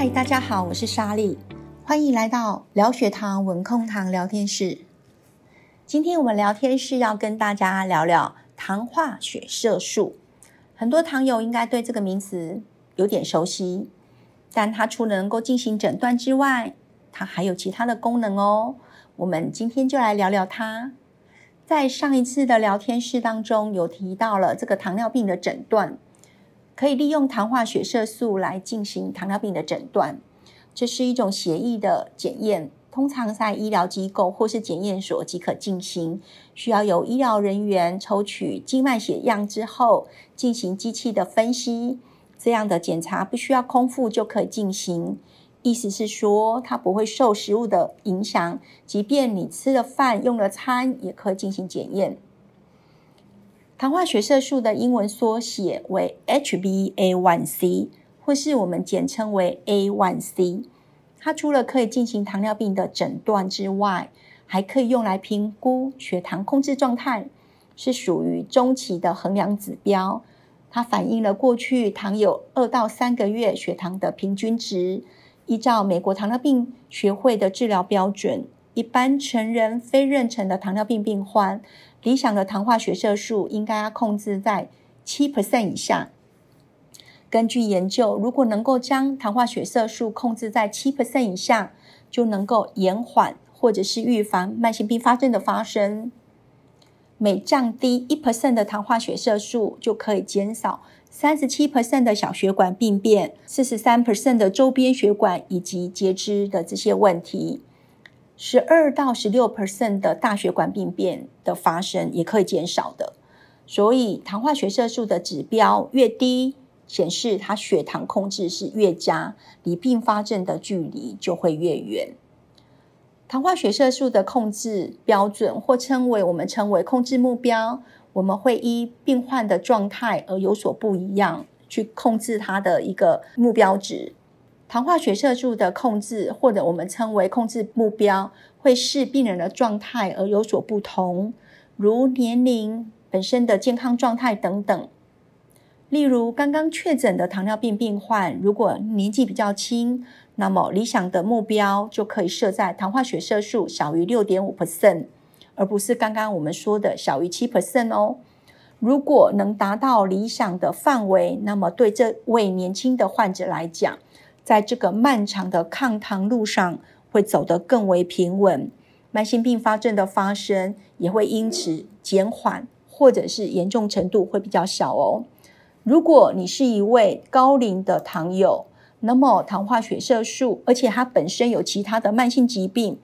嗨，大家好，我是莎莉，欢迎来到聊血糖稳控糖聊天室。今天我们聊天室要跟大家聊聊糖化血色素。很多糖友应该对这个名词有点熟悉，但它除了能够进行诊断之外，它还有其他的功能哦。我们今天就来聊聊它。在上一次的聊天室当中，有提到了这个糖尿病的诊断。可以利用糖化血色素来进行糖尿病的诊断，这是一种协议的检验，通常在医疗机构或是检验所即可进行。需要由医疗人员抽取静脉血样之后，进行机器的分析。这样的检查不需要空腹就可以进行，意思是说它不会受食物的影响，即便你吃了饭、用了餐，也可以进行检验。糖化血色素的英文缩写为 HbA1c，或是我们简称为 A1c。它除了可以进行糖尿病的诊断之外，还可以用来评估血糖控制状态，是属于中期的衡量指标。它反映了过去糖友二到三个月血糖的平均值。依照美国糖尿病学会的治疗标准，一般成人非妊娠的糖尿病病患。理想的糖化血色素应该要控制在七 percent 以下。根据研究，如果能够将糖化血色素控制在七 percent 以下，就能够延缓或者是预防慢性并发症的发生。每降低一 percent 的糖化血色素，就可以减少三十七 percent 的小血管病变、四十三 percent 的周边血管以及截肢的这些问题。十二到十六 percent 的大血管病变的发生也可以减少的，所以糖化血色素的指标越低，显示它血糖控制是越佳，离并发症的距离就会越远。糖化血色素的控制标准或称为我们称为控制目标，我们会依病患的状态而有所不一样，去控制它的一个目标值。糖化血色素的控制，或者我们称为控制目标，会视病人的状态而有所不同，如年龄、本身的健康状态等等。例如，刚刚确诊的糖尿病病患，如果年纪比较轻，那么理想的目标就可以设在糖化血色素小于六点五 percent，而不是刚刚我们说的小于七 percent 哦。如果能达到理想的范围，那么对这位年轻的患者来讲，在这个漫长的抗糖路上，会走得更为平稳，慢性并发症的发生也会因此减缓，或者是严重程度会比较小哦。如果你是一位高龄的糖友，那么糖化血色素，而且他本身有其他的慢性疾病，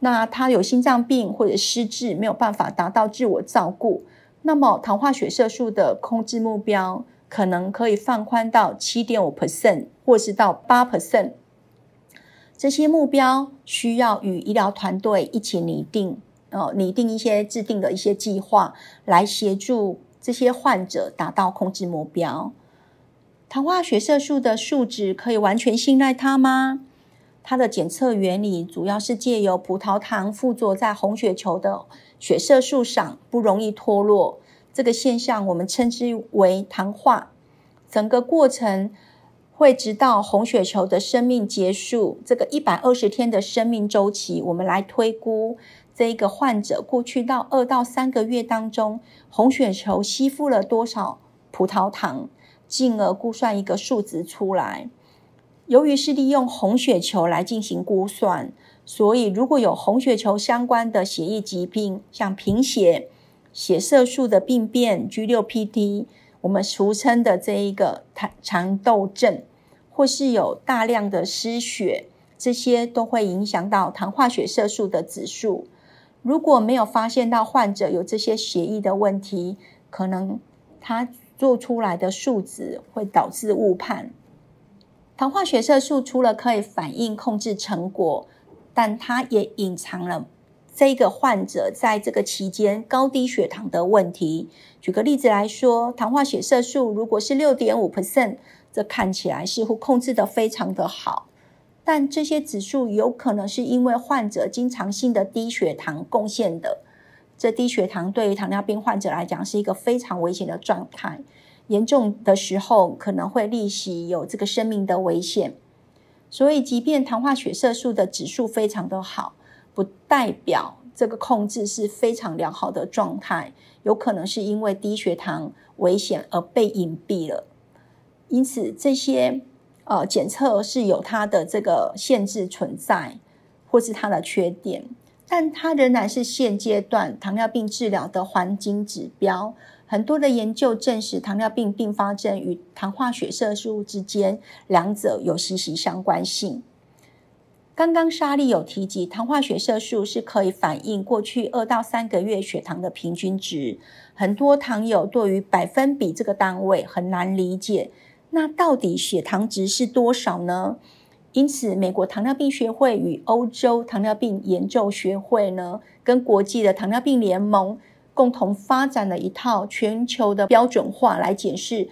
那他有心脏病或者失智，没有办法达到自我照顾，那么糖化血色素的控制目标。可能可以放宽到七点五 percent，或是到八 percent。这些目标需要与医疗团队一起拟定，哦，拟定一些制定的一些计划，来协助这些患者达到控制目标。糖化血色素的数值可以完全信赖它吗？它的检测原理主要是借由葡萄糖附着在红血球的血色素上，不容易脱落。这个现象我们称之为糖化，整个过程会直到红血球的生命结束，这个一百二十天的生命周期，我们来推估这一个患者过去到二到三个月当中，红血球吸附了多少葡萄糖，进而估算一个数值出来。由于是利用红血球来进行估算，所以如果有红血球相关的血液疾病，像贫血。血色素的病变 G6PD，我们俗称的这一个肠肠窦症，或是有大量的失血，这些都会影响到糖化血色素的指数。如果没有发现到患者有这些血液的问题，可能他做出来的数值会导致误判。糖化血色素除了可以反映控制成果，但它也隐藏了。这个患者在这个期间高低血糖的问题，举个例子来说，糖化血色素如果是六点五 percent，这看起来似乎控制的非常的好，但这些指数有可能是因为患者经常性的低血糖贡献的。这低血糖对于糖尿病患者来讲是一个非常危险的状态，严重的时候可能会立即有这个生命的危险。所以，即便糖化血色素的指数非常的好，不代表这个控制是非常良好的状态，有可能是因为低血糖危险而被隐蔽了。因此，这些呃检测是有它的这个限制存在，或是它的缺点，但它仍然是现阶段糖尿病治疗的黄金指标。很多的研究证实，糖尿病并发症与糖化血色素之间两者有息息相关性。刚刚莎莉有提及，糖化血色素是可以反映过去二到三个月血糖的平均值。很多糖友对于百分比这个单位很难理解，那到底血糖值是多少呢？因此，美国糖尿病学会与欧洲糖尿病研究学会呢，跟国际的糖尿病联盟。共同发展了一套全球的标准化来解释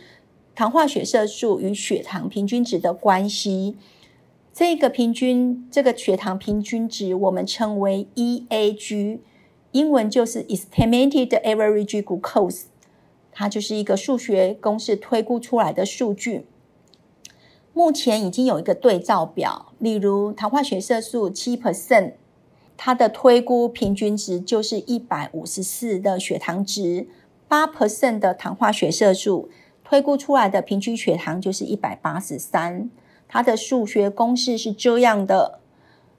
糖化血色素与血糖平均值的关系。这个平均，这个血糖平均值，我们称为 EAG，英文就是 Estimated Average Glucose，它就是一个数学公式推估出来的数据。目前已经有一个对照表，例如糖化血色素七 percent。它的推估平均值就是一百五十四的血糖值，八 percent 的糖化血色素推估出来的平均血糖就是一百八十三。它的数学公式是这样的：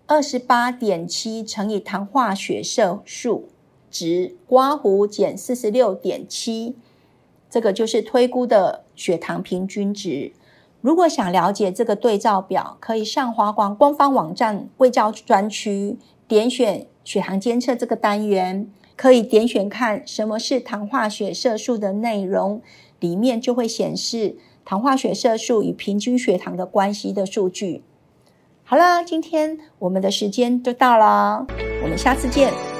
二十八点七乘以糖化血色素值刮弧减四十六点七，这个就是推估的血糖平均值。如果想了解这个对照表，可以上华光官方网站卫教专区。点选血糖监测这个单元，可以点选看什么是糖化血色素的内容，里面就会显示糖化血色素与平均血糖的关系的数据。好了，今天我们的时间就到了，我们下次见。